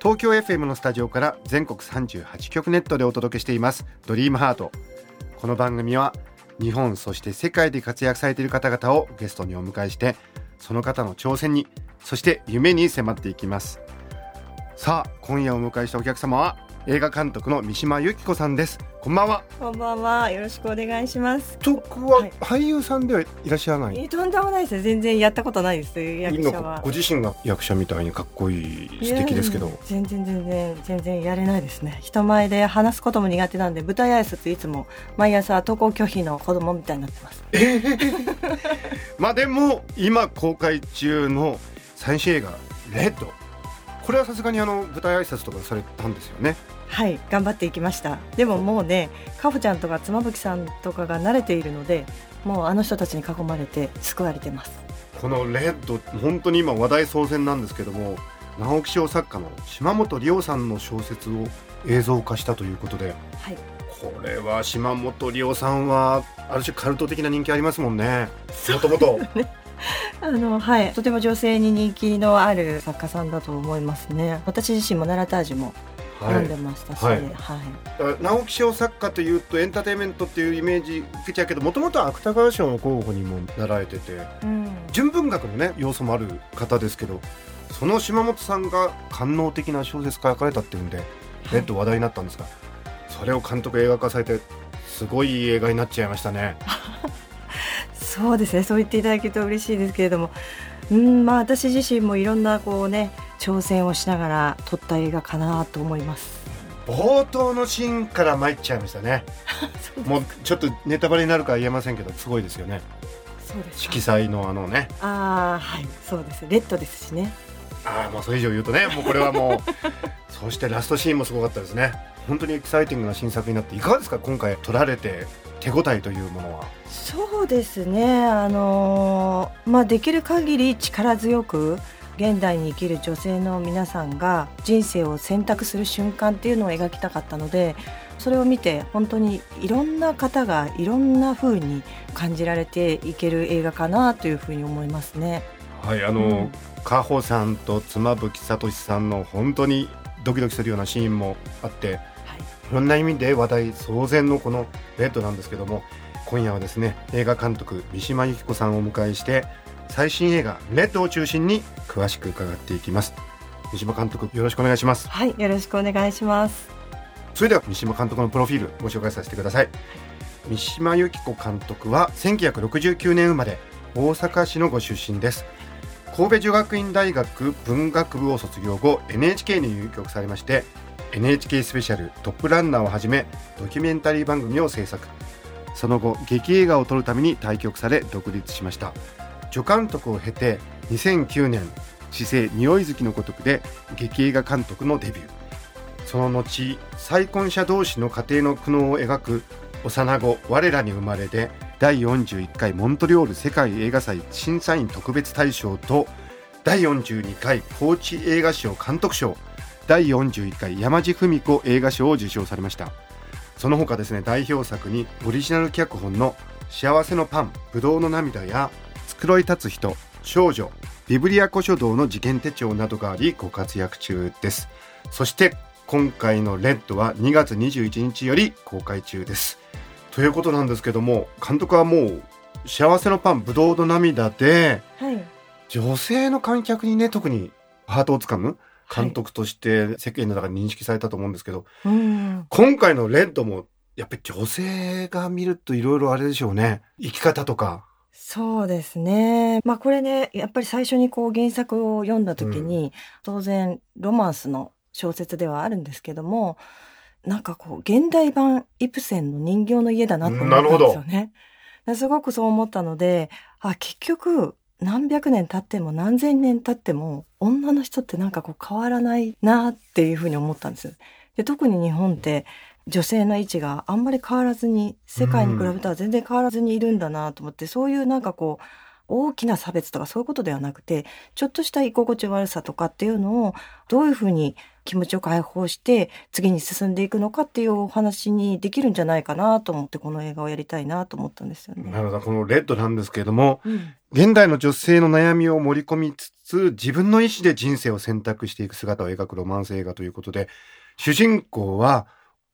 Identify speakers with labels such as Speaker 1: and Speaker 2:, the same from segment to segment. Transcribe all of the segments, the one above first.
Speaker 1: 東京 FM のスタジオから全国38局ネットでお届けしています。ドリームハート。この番組は日本そして世界で活躍されている方々をゲストにお迎えしてその方の挑戦にそして夢に迫っていきます。さあ今夜お迎えしたお客様は映画監督の三島由紀子さんですこんばんは
Speaker 2: こんばんは。よろしくお願いします。
Speaker 1: 僕は
Speaker 2: はい
Speaker 1: 俳優さんではいらっしゃらない、
Speaker 2: えとんでもないです。全然やったことないです。役者は
Speaker 1: 今ご。自身が役者みたいにかっこいい素敵ですけど
Speaker 2: 全然全然全然やれないですね。人前で話すことも苦手なんで舞台挨拶いつも毎朝登校拒否の子供みたいになってます。
Speaker 1: まあでも今公開中の最新映画「レッド」これはさすがにあの舞台挨拶とかされたんですよね？
Speaker 2: はい、頑張っていきました。でももうね、かほちゃんとか妻夫木さんとかが慣れているので、もうあの人たちに囲まれて救われてます。
Speaker 1: この「レッド」本当に今話題騒然なんですけども直木賞作家の島本理生さんの小説を映像化したということで
Speaker 2: はい。
Speaker 1: これは島本理生さんはある種カルト的な人気ありますもんねもともと
Speaker 2: あのはい、とても女性に人気のある作家さんだと思いますね。私自身もナラタージュも読んでましたし、
Speaker 1: は
Speaker 2: はいい。
Speaker 1: 直木賞作家というとエンターテインメントっていうイメージ受けちゃうけどもともとは芥川賞の候補にもなられてて
Speaker 2: うん、
Speaker 1: 純文学のね要素もある方ですけどその島本さんが官能的な小説書かれたっていうんでレッド話題になったんですが、それを監督映画化されてすごい映画になっちゃいましたね。
Speaker 2: そうですね。そう言っていただけると嬉しいですけれども、うん、まあ私自身もいろんなこうね挑戦をしながら撮った映画かなと思います。
Speaker 1: 冒頭のシーンから参っちゃいましたね。もうちょっとネタバレになるかは言えませんけどすごいですよね。
Speaker 2: そうですか
Speaker 1: 色彩のあのね
Speaker 2: ああはいそうです。レッドですしね。
Speaker 1: ああもうそれ以上言うとねもうこれはもう そしてラストシーンもすごかったですね本当にエキサイティングな新作になっていかがですか？今回撮られて手応えというものは
Speaker 2: そうですね。あのーまあできる限り力強く現代に生きる女性の皆さんが人生を選択する瞬間っていうのを描きたかったのでそれを見て本当にいろんな方がいろんな風に感じられていける映画かなというふうに思いますね。
Speaker 1: はいあの、
Speaker 2: うん
Speaker 1: カホさんと妻夫木聡さんの本当にドキドキするようなシーンもあって
Speaker 2: はい
Speaker 1: いろんな意味で話題騒然のこのレッドなんですけども今夜はですね映画監督三島由紀子さんをお迎えして最新映画「レッド」を中心に詳しく伺っていきます。三島監督よろしくお願いします。
Speaker 2: はい、よろしくお願いします。
Speaker 1: それでは三島監督のプロフィールご紹介させてください。三島由紀子監督は1969年生まれ大阪市のご出身です。神戸女学院大学文学部を卒業後 NHK に入局されまして NHK スペシャルトップランナーをはじめドキュメンタリー番組を制作その後劇映画を撮るために対局され独立しました。助監督を経て2009年「知性匂い好きのごとく」で劇映画監督のデビュー。その後再婚者同士の家庭の苦悩を描く幼子我らに生まれで第41回モントリオール世界映画祭審査員特別大賞と第42回高知映画賞監督賞第41回山地文子映画賞を受賞されました。その他ですね代表作にオリジナル脚本の「幸せのパンぶどうの涙」や「繕い立つ人少女ビブリア古書道の事件手帳」などがありご活躍中です。そして今回の「レッド」は2月21日より公開中です。ということなんですけども監督はもう「幸せのパンぶどうの涙で」
Speaker 2: はい、
Speaker 1: 女性の観客にね特にハートをつかむ監督として世間の中で認識されたと思うんですけど、
Speaker 2: うん、
Speaker 1: 今回の「レッド」もやっぱり女性が見るといろいろあれでしょうね。生き方とか。
Speaker 2: そうですね。まあこれね、やっぱり最初にこう原作を読んだ時に、当然ロマンスの小説ではあるんですけども、なんかこう現代版イプセンの人形の家だなと思ったんですよね。すごくそう思ったので、あ、結局何百年経っても何千年経っても女の人ってなんかこう変わらないなっていうふうに思ったんです。で特に日本って女性の位置があんまり変わらずに世界に比べたら全然変わらずにいるんだなと思って、そういうなんかこう大きな差別とかそういうことではなくてちょっとした居心地悪さとかっていうのをどういうふうに気持ちを解放して次に進んでいくのかっていうお話にできるんじゃないかなと思ってこの映画をやりたいなと思ったんですよね。
Speaker 1: なるほどこのレッドなんですけれども、うん、現代の女性の悩みを盛り込みつつ自分の意思で人生を選択していく姿を描くロマンス映画ということで主人公は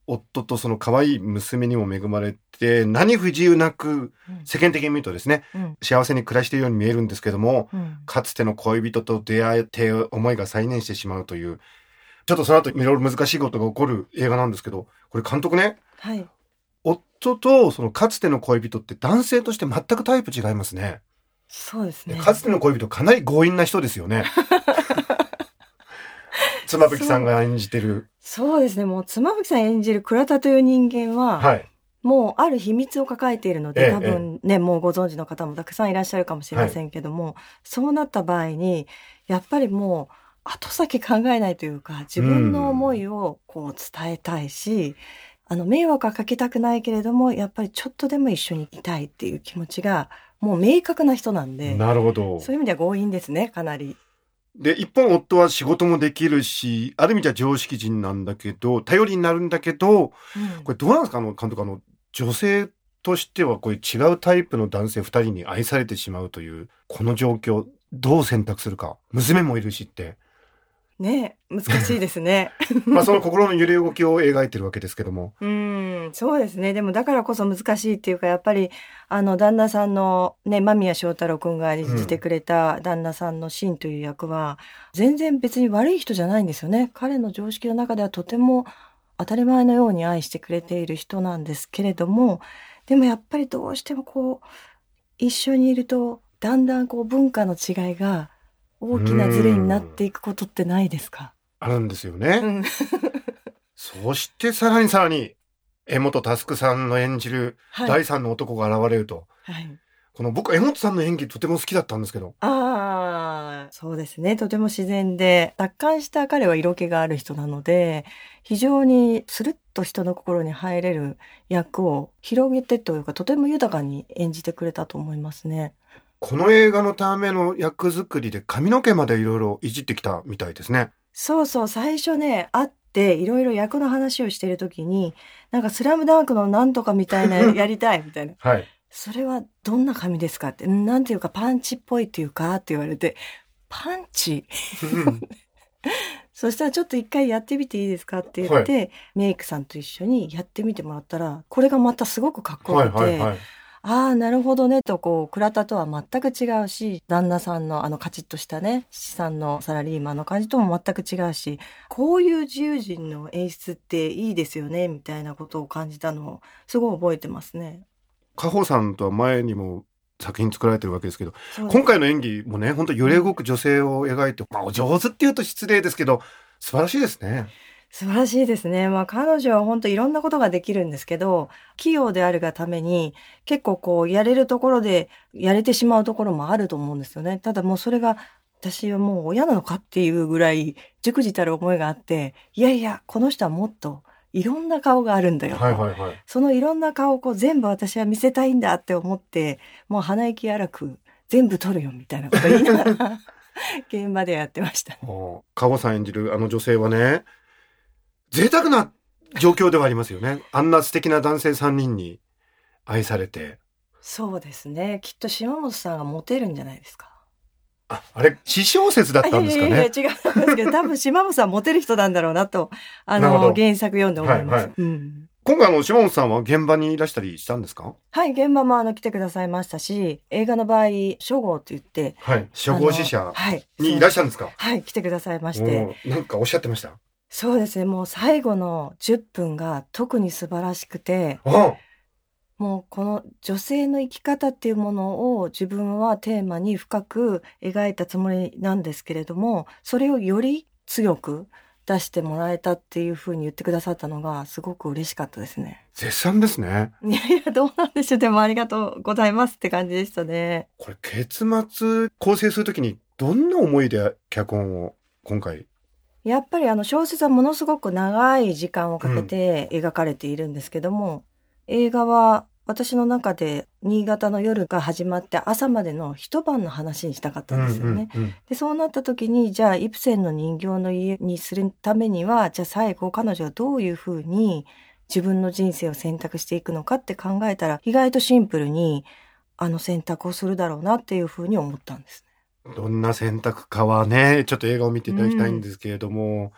Speaker 1: 夫とその可愛い娘にも恵まれて何不自由なく世間的に見るとですね、うん、幸せに暮らしているように見えるんですけども、うん、かつての恋人と出会えて思いが再燃してしまうというちょっとその後いろいろ難しいことが起こる映画なんですけどこれ監督ね、
Speaker 2: はい、
Speaker 1: 夫とそのかつての恋人って男性として全くタイプ違いますね。
Speaker 2: そうですね。
Speaker 1: かつての恋人かなり強引な人ですよね。妻夫木さんが演じてる。
Speaker 2: そうですね。もう妻夫木さん演じる倉田という人間は、はい、もうある秘密を抱えているので、多分ね、もうご存知の方もたくさんいらっしゃるかもしれませんけども、はい、そうなった場合に、やっぱりもう後先考えないというか、自分の思いをこう伝えたいし、あの、迷惑はかけたくないけれども、やっぱりちょっとでも一緒にいたいっていう気持ちが、もう明確な人なんで。
Speaker 1: なるほど。
Speaker 2: そういう意味では強引ですね、かなり。
Speaker 1: で、一方夫は仕事もできるし、ある意味じゃ常識人なんだけど、頼りになるんだけど、うん、これどうなんですかあの、監督、あの、女性としてはこういう違うタイプの男性二人に愛されてしまうという、この状況、どう選択するか。娘もいるしって。
Speaker 2: ね難しいですね。
Speaker 1: まあその心の揺れ動きを描いてるわけですけども。
Speaker 2: うん、そうですね。でもだからこそ難しいっていうか、やっぱり、あの、旦那さんのね、間宮祥太朗くんが演じてくれた旦那さんのシンという役は、全然別に悪い人じゃないんですよね。彼の常識の中ではとても当たり前のように愛してくれている人なんですけれども、でもやっぱりどうしてもこう、一緒にいると、だんだんこう文化の違いが大きなズレになっていくことってないですか？
Speaker 1: あるんですよね。うん、そしてさらにさらに、江本佑さんの演じる第三の男が現れると。はい、この僕、江本さんの演技とても好きだったんですけど。
Speaker 2: ああ、そうですね。とても自然で、達観した彼は色気がある人なので、非常にスルッと人の心に入れる役を広げてというか、とても豊かに演じてくれたと思いますね。
Speaker 1: この映画のための役作りで髪の毛までいろいろいじってきたみたいですね。
Speaker 2: そうそう、最初ね、会っていろいろ役の話をしてる時に、なんかスラムダンクのなんとかみたいな やりたいみたいな。
Speaker 1: はい。
Speaker 2: それはどんな髪ですかって、なんていうかパンチっぽいっていうかって言われて、パンチ？そしたらちょっと一回やってみていいですかって言って、はい、メイクさんと一緒にやってみてもらったら、これがまたすごくかっこよくて、はいはいはいああ、なるほどね、と、こう、倉田とは全く違うし、旦那さんのあのカチッとしたね、資産のサラリーマンの感じとも全く違うし、こういう自由人の演出っていいですよね、みたいなことを感じたのを、すごい覚えてますね。
Speaker 1: 加穂さんとは前にも作品作られてるわけですけど、今回の演技もね、本当揺れ動く女性を描いて、まあ、お上手っていうと失礼ですけど、素晴らしいですね。
Speaker 2: 素晴らしいですね。まあ彼女は本当いろんなことができるんですけど、器用であるがために結構こうやれるところでやれてしまうところもあると思うんですよね。ただもうそれが私はもう親なのかっていうぐらい熟じたる思いがあって、いやいや、この人はもっといろんな顔があるんだよ。
Speaker 1: はいはいはい、
Speaker 2: そのいろんな顔をこう全部私は見せたいんだって思って、もう鼻息荒く全部撮るよみたいなこと言いながら 現場でやってました、
Speaker 1: ね。カゴさん演じるあの女性はね、贅沢な状況ではありますよね。あんな素敵な男性3人に愛されて。
Speaker 2: そうですね。きっと島本さんがモテるんじゃないですか。
Speaker 1: あ、あれ、私小説だったんですかね。いやいや
Speaker 2: 違うんですけど、多分島本さんモテる人なんだろうなと、あの、原作読んで思います。はいはいうん、
Speaker 1: 今回あの、島本さんは現場にいらしたりしたんですか？
Speaker 2: はい、現場もあの、来てくださいましたし、映画の場合、初号って言って、
Speaker 1: はい、初号死者にいらっしゃるんですか？
Speaker 2: はい、来てくださいまして。
Speaker 1: なんかおっしゃってました？
Speaker 2: そうですね。もう最後の10分が特に素晴らしくて、もうこの女性の生き方っていうものを自分はテーマに深く描いたつもりなんですけれども、それをより強く出してもらえたっていうふうに言ってくださったのがすごく嬉しかったですね。
Speaker 1: 絶賛ですね。
Speaker 2: いやいや、どうなんでしょう。でもありがとうございますって感じでしたね。
Speaker 1: これ、結末構成するときに、どんな思いで脚本を今回
Speaker 2: やっぱりあの小説はものすごく長い時間をかけて描かれているんですけども、うん、映画は私の中で新潟の夜が始まって朝までの一晩の話にしたかったんですよね。うんうんうん、でそうなった時にじゃあイプセンの人形の家にするためにはじゃあ最後彼女はどういうふうに自分の人生を選択していくのかって考えたら意外とシンプルにあの選択をするだろうなっていうふうに思ったんです。
Speaker 1: どんな選択かはね、ちょっと映画を見ていただきたいんですけれども、うん、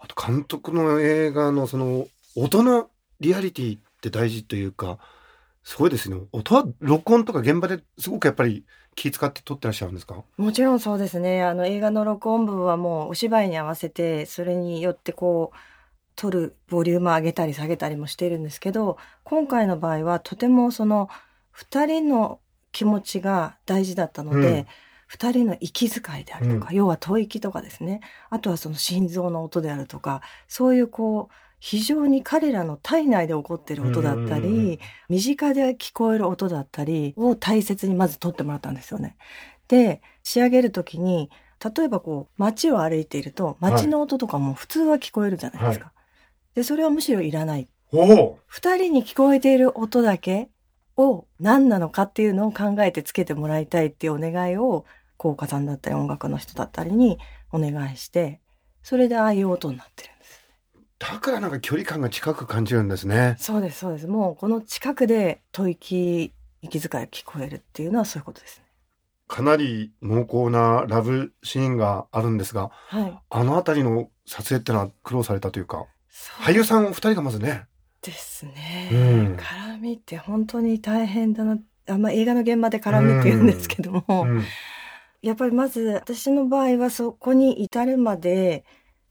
Speaker 1: あと監督の映画のその音のリアリティって大事というか、すごいですね。音は録音とか現場ですごくやっぱり気使って撮ってらっしゃるんですか？
Speaker 2: もちろんそうですね。あの映画の録音部はもうお芝居に合わせて、それによってこう、撮るボリューム上げたり下げたりもしているんですけど、今回の場合はとてもその二人の気持ちが大事だったので、うん二人の息遣いであるとか、うん、要は吐息とかですね。あとはその心臓の音であるとか、そういうこう、非常に彼らの体内で起こってる音だったり、身近で聞こえる音だったりを大切にまず撮ってもらったんですよね。で、仕上げるときに、例えばこう、街を歩いていると、街の音とかも普通は聞こえるじゃないですか。はい、で、それはむしろいらない。二人に聞こえている音だけを何なのかっていうのを考えてつけてもらいたいっていうお願いを効果さんだったり音楽の人だったりにお願いして、それでああいう音になってるんです。
Speaker 1: だからなんか距離感が近く感じるんですね。
Speaker 2: そうです、そうです。もうこの近くで吐息、息遣い聞こえるっていうのはそういうことですね。
Speaker 1: かなり濃厚なラブシーンがあるんですが、はい、あの辺りの撮影ってのは苦労されたというか、俳優さんお二人がまずね。
Speaker 2: ですね、うん、絡みって本当に大変だな。あんま映画の現場で絡みって言うんですけども、うんうんやっぱりまず私の場合はそこに至るまで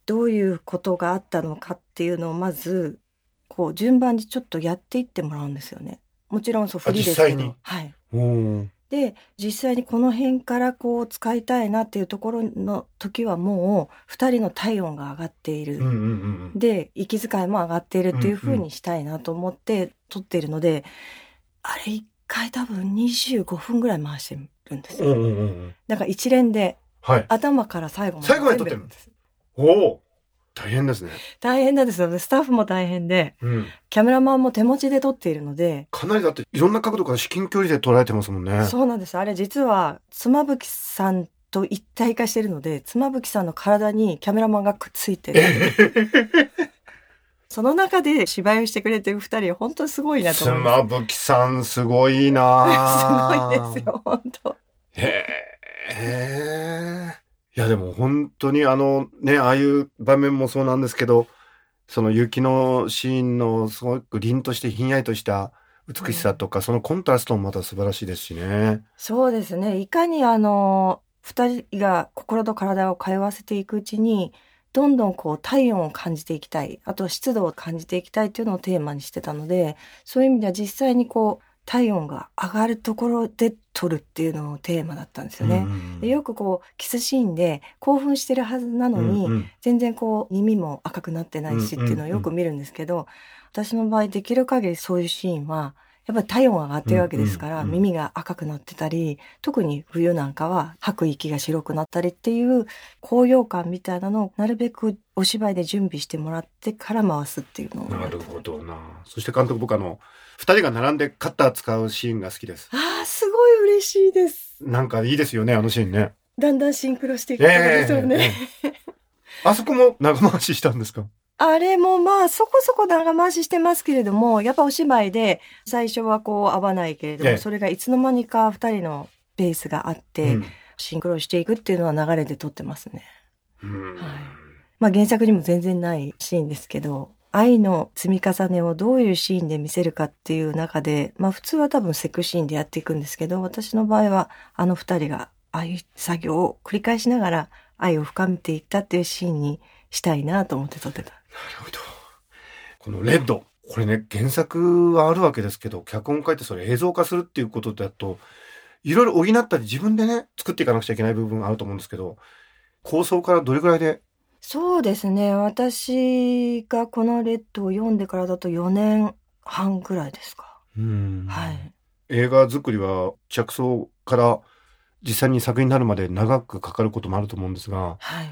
Speaker 2: どういうことがあったのかっていうのをまずこう順番にちょっとやっていってもらうんですよね。もちろんそうフリですけど。はい。で実際にこの辺からこう使いたいなっていうところの時はもう2人の体温が上がっている、うんうんうん、で息遣いも上がっているっていうふうにしたいなと思って撮っているので、うんうん、あれ1回多分25分ぐらい回してるんですよ。うんうんうん、だから一連で、はい、頭から最後まで
Speaker 1: 最後まで撮ってるんです。おお大変ですね。
Speaker 2: 大変なんですよ。スタッフも大変で、うん、キャメラマンも手持ちで撮っているので。
Speaker 1: かなりだっていろんな角度から至近距離で撮られてますもんね。
Speaker 2: そうなんです。あれ実は妻夫木さんと一体化してるので、妻夫木さんの体にキャメラマンがくっついてる。その中で芝居をしてくれてる二人、本当すごいなと思
Speaker 1: います。妻夫木さんすごいな
Speaker 2: すごいですよ、本当。へ
Speaker 1: え。いやでも本当にあのね、ああいう場面もそうなんですけど、その雪のシーンのすごく凛としてひんやりとした美しさとか、うん、そのコントラストもまた素晴らしいですしね。
Speaker 2: そうですね。いかにあの、二人が心と体を通わせていくうちに、どんどんこう体温を感じていきたい、あと湿度を感じていきたいっていうのをテーマにしてたので、そういう意味では実際にこう体温が上がるところで撮るっていうのもテーマだったんですよね。でよくこうキスシーンで興奮してるはずなのに、うんうん、全然こう耳も赤くなってないしっていうのをよく見るんですけど、私の場合できる限りそういうシーンはやっぱり体温が上がってるわけですから、耳が赤くなってたり、特に冬なんかは吐く息が白くなったりっていう高揚感みたいなのをなるべくお芝居で準備してもらってから回すっていうのを。
Speaker 1: なるほどな。そして監督僕あの、二人が並んでカッター使うシーンが好きです。
Speaker 2: ああ、すごい嬉しいです。
Speaker 1: なんかいいですよね、あのシーンね。
Speaker 2: だんだんシンクロしていくんですよね。
Speaker 1: えー、あそこも長回ししたんですか？
Speaker 2: あれもまあそこそこ長回ししてますけれども、やっぱお芝居で最初はこう合わないけれども、ええ、それがいつの間にか二人のペースがあって、うん、シンクロしていくっていうのは流れで撮ってますね。はい、まあ原作にも全然ないシーンですけど、愛の積み重ねをどういうシーンで見せるかっていう中で、まあ普通は多分セクシーンでやっていくんですけど、私の場合はあの二人がああいう作業を繰り返しながら愛を深めていったっていうシーンにしたいなと思って撮ってた。
Speaker 1: なるほど。このレッド。これね、原作はあるわけですけど、脚本書いてそれ映像化するっていうことだと、いろいろ補ったり自分でね、作っていかなくちゃいけない部分があると思うんですけど、構想からどれぐらいで？
Speaker 2: そうですね。私がこのレッドを読んでからだと4年半ぐらいですか。
Speaker 1: うん
Speaker 2: はい。
Speaker 1: 映画作りは着想から実際に作品になるまで長くかかることもあると思うんですが、
Speaker 2: はい。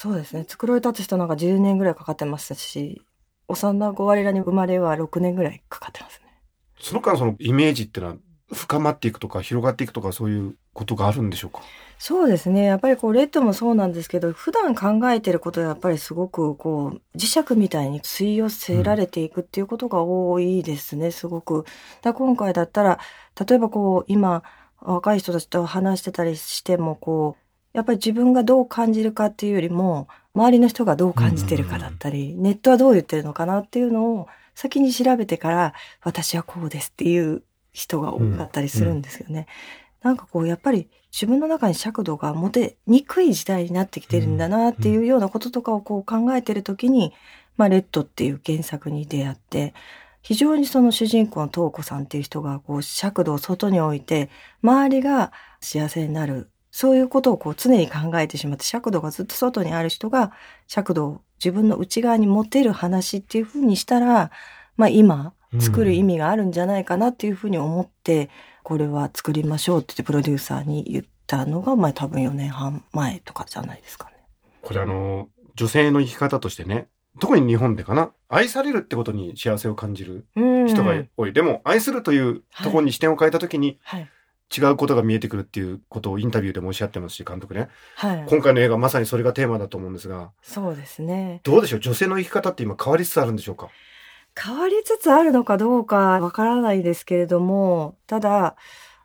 Speaker 2: そうですね。作ろい立つ人なんか10年ぐらいかかってますし、幼子我らに生まれは6年ぐらいかかってますね。
Speaker 1: その間そのイメージってのは深まっていくとか広がっていくとかそういうことがあるんでしょうか？
Speaker 2: そうですね。やっぱりこう、レッドもそうなんですけど、普段考えてることはやっぱりすごくこう、磁石みたいに吸い寄せられていくっていうことが多いですね、すごく。だ今回だったら、例えばこう、今、若い人たちと話してたりしても、こう、やっぱり自分がどう感じるかっていうよりも、周りの人がどう感じてるかだったり、ネットはどう言ってるのかなっていうのを先に調べてから、私はこうですっていう人が多かったりするんですよね。なんかこう、やっぱり自分の中に尺度が持てにくい時代になってきてるんだなっていうようなこととかをこう考えてるときに、まあ、レッドっていう原作に出会って、非常にその主人公の東子さんっていう人がこう尺度を外に置いて、周りが幸せになる。そういうことをこう常に考えてしまって、尺度がずっと外にある人が尺度を自分の内側に持てる話っていうふうにしたら、まあ今作る意味があるんじゃないかなっていうふうに思って、これは作りましょうって言ってプロデューサーに言ったのが、まあ多分4年半前とかじゃないですかね。
Speaker 1: これあの女性の生き方としてね特に日本でかな愛されるってことに幸せを感じる
Speaker 2: うん
Speaker 1: 人が多い、でも愛するというところに視点を変えた時に
Speaker 2: はい。
Speaker 1: 違うことが見えてくるっていうことをインタビューでもおっしゃってますし監督ね
Speaker 2: はい。
Speaker 1: 今回の映画まさにそれがテーマだと思うんですが
Speaker 2: そうですね。
Speaker 1: どうでしょう？女性の生き方って今変わりつつあるんでしょうか？
Speaker 2: 変わりつつあるのかどうかわからないですけれども、ただ、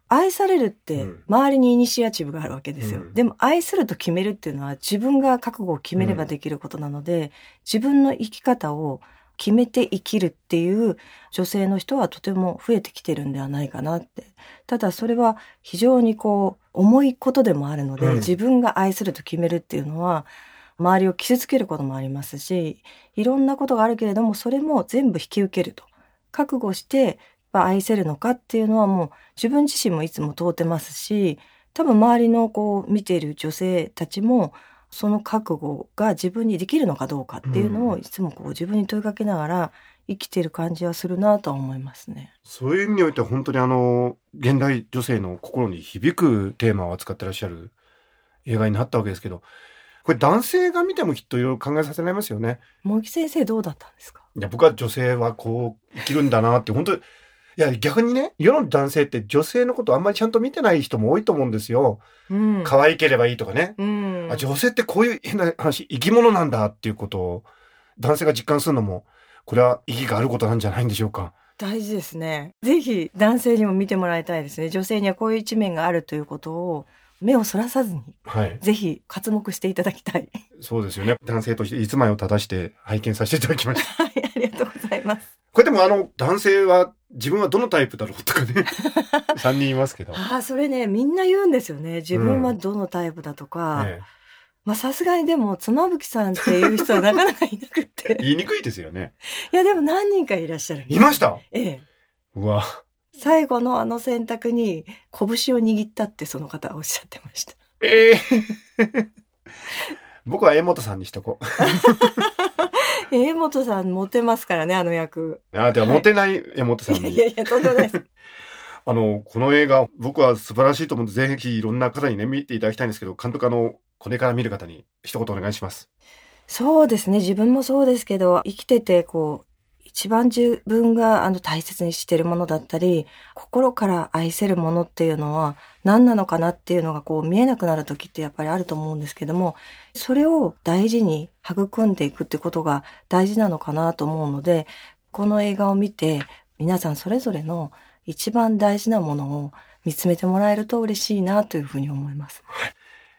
Speaker 2: 愛されるって
Speaker 1: うん
Speaker 2: 周りにイニシアチブがあるわけですよ。
Speaker 1: うん
Speaker 2: でも愛すると決めるっていうのは自分が覚悟を決めればできることなので、自分の生き方を決めて生きるっていう女性の人はとても増えてきてるんではないかなって。ただそれは非常にこう重いことでもあるので、
Speaker 1: うん
Speaker 2: 自分が愛すると決めるっていうのは周りを傷つけることもありますし、いろんなことがあるけれども、それも全部引き受けると。覚悟してまあ愛せるのかっていうのはもう自分自身もいつも問うてますし、多分周りのこう見ている女性たちも、その覚悟が自分にできるのかどうかっていうの
Speaker 1: うん
Speaker 2: をいつもこう自分に問いかけながら生きてる感じはするなとは思いますね。
Speaker 1: そういう意味においては本当にあの現代女性の心に響くテーマを扱ってらっしゃる映画になったわけですけどこれ男性が見てもきっといろいろ考えさせられますよね。
Speaker 2: 茂木先生どうだったんですか？
Speaker 1: いや僕は女性はこう生きるんだなって本当にいや逆にね世の男性って女性のことあんまりちゃんと見てない人も多いと思うんですよ。
Speaker 2: うん
Speaker 1: 可愛ければいいとかね。
Speaker 2: うん
Speaker 1: あ女性ってこういう変な話生き物なんだっていうことを男性が実感するのもこれは意義があることなんじゃないんでしょうか。
Speaker 2: 大事ですね。ぜひ男性にも見てもらいたいですね。女性にはこういう一面があるということを目をそらさずに、
Speaker 1: はい。
Speaker 2: ぜひ活目していただきたい。
Speaker 1: そうですよね。男性としていつまを正して拝見させていただきました。
Speaker 2: はい、ありがとうございます。
Speaker 1: これでもあの男性は自分はどのタイプだろうとかね 3人いますけど、
Speaker 2: ああ、それね、みんな言うんですよね。自分はどのタイプだとか。
Speaker 1: え
Speaker 2: まあさすがにでも、妻夫木さんっていう人はなかなかいなく
Speaker 1: え
Speaker 2: て。
Speaker 1: 言いにくいですよね
Speaker 2: いや、でも何人かいらっしゃる。
Speaker 1: いました？
Speaker 2: ええ。
Speaker 1: うわ
Speaker 2: 最後のあの選択に拳を握ったってその方はおっしゃってました。
Speaker 1: ええ 僕は江本さんにしとこう
Speaker 2: 江本さんモテますからね、あの役。
Speaker 1: あではモテない江本さんに
Speaker 2: いやいやいや、とんでもないです。
Speaker 1: あのこの映画僕は素晴らしいと思うのでぜひいろんな方にね見ていただきたいんですけど監督あのこれから見る方に一言お願いします
Speaker 2: そうですね。自分もそうですけど、生きてて、こう、一番自分があの大切にしてるものだったり、心から愛せるものっていうのは何なのかなっていうのがこう見えなくなる時ってやっぱりあると思うんですけども、それを大事に育んでいくってことが大事なのかなと思うので、この映画を見て皆さんそれぞれの一番大事なものを見つめてもらえると嬉しいなというふうに思います。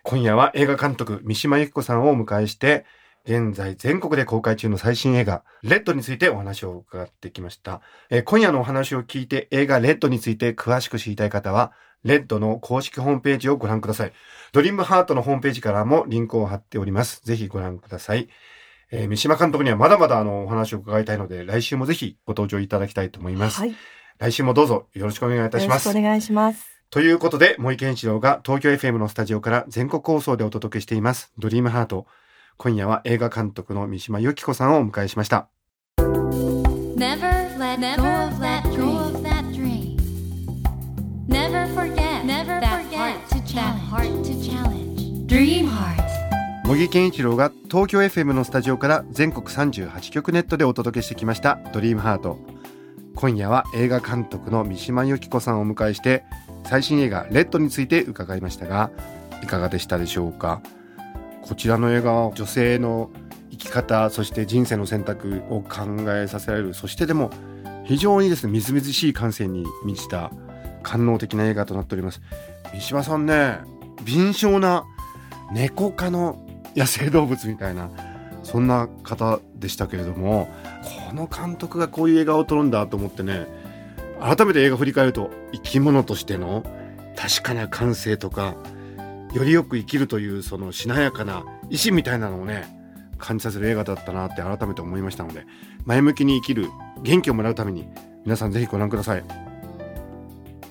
Speaker 1: 今夜は映画監督三島由紀子さんをお迎えして現在全国で公開中の最新映画レッドについてお話を伺ってきました、えー今夜のお話を聞いて映画レッドについて詳しく知りたい方はレッドの公式ホームページをご覧ください。ドリームハートのホームページからもリンクを貼っております。ぜひご覧ください、えー三島監督にはまだまだあのお話を伺いたいので来週もぜひご登場いただきたいと思います、
Speaker 2: はい。よ
Speaker 1: 来週もどうぞよろしくお願いいたします。
Speaker 2: ろしくお願いします。
Speaker 1: ということで、森健一郎が東京 FM のスタジオから全国放送でお届けしています、ドリームハート。今夜は映画監督の三島由紀子さんをお迎えしました。
Speaker 3: Never let go Never forget
Speaker 4: Never
Speaker 3: that
Speaker 4: forget
Speaker 3: heart to
Speaker 4: that
Speaker 3: challenge. heart to challenge.
Speaker 4: Dream Heart
Speaker 1: 茂木健一郎が東京 FM のスタジオから全国38局ネットでお届けしてきました「ドリームハート今夜は映画監督の三島由紀子さんをお迎えして最新映画「レッド」について伺いましたがいかがでしたでしょうか？こちらの映画は女性の生き方そして人生の選択を考えさせられるそしてでも非常にですねみずみずしい感性に満ちた官能的な映画となっております。三島さんね敏捷な猫科の野生動物みたいなそんな方でしたけれどもこの監督がこういう映画を撮るんだと思ってね改めて映画振り返ると生き物としての確かな感性とかよりよく生きるというそのしなやかな意志みたいなのをね感じさせる映画だったなって改めて思いましたので前向きに生きる元気をもらうために皆さんぜひご覧ください。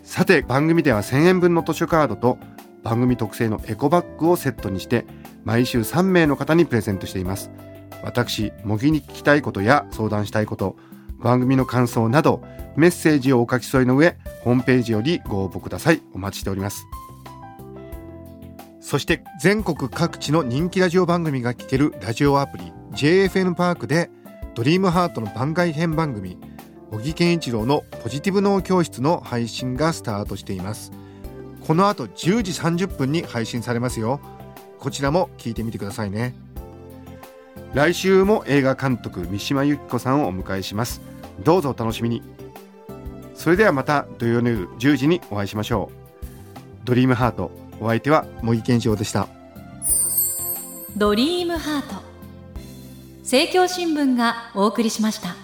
Speaker 1: さて番組では1000円分の図書カードと番組特製のエコバッグをセットにして毎週3名の方にプレゼントしています。私模擬に聞きたいことや相談したいこと番組の感想などメッセージをお書き添えの上ホームページよりご応募ください。お待ちしております。そして全国各地の人気ラジオ番組が聴けるラジオアプリ JFN パークでドリームハートの番外編番組小木健一郎のポジティブ脳教室の配信がスタートしています。この後10時30分に配信されますよ。こちらも聞いてみてくださいね。来週も映画監督三島由紀子さんをお迎えします。どうぞお楽しみに。それではまた土曜の夜10時にお会いしましょう。ドリームハート。お相手は茂木健一郎でした。
Speaker 4: ドリームハート。政教新聞がお送りしました。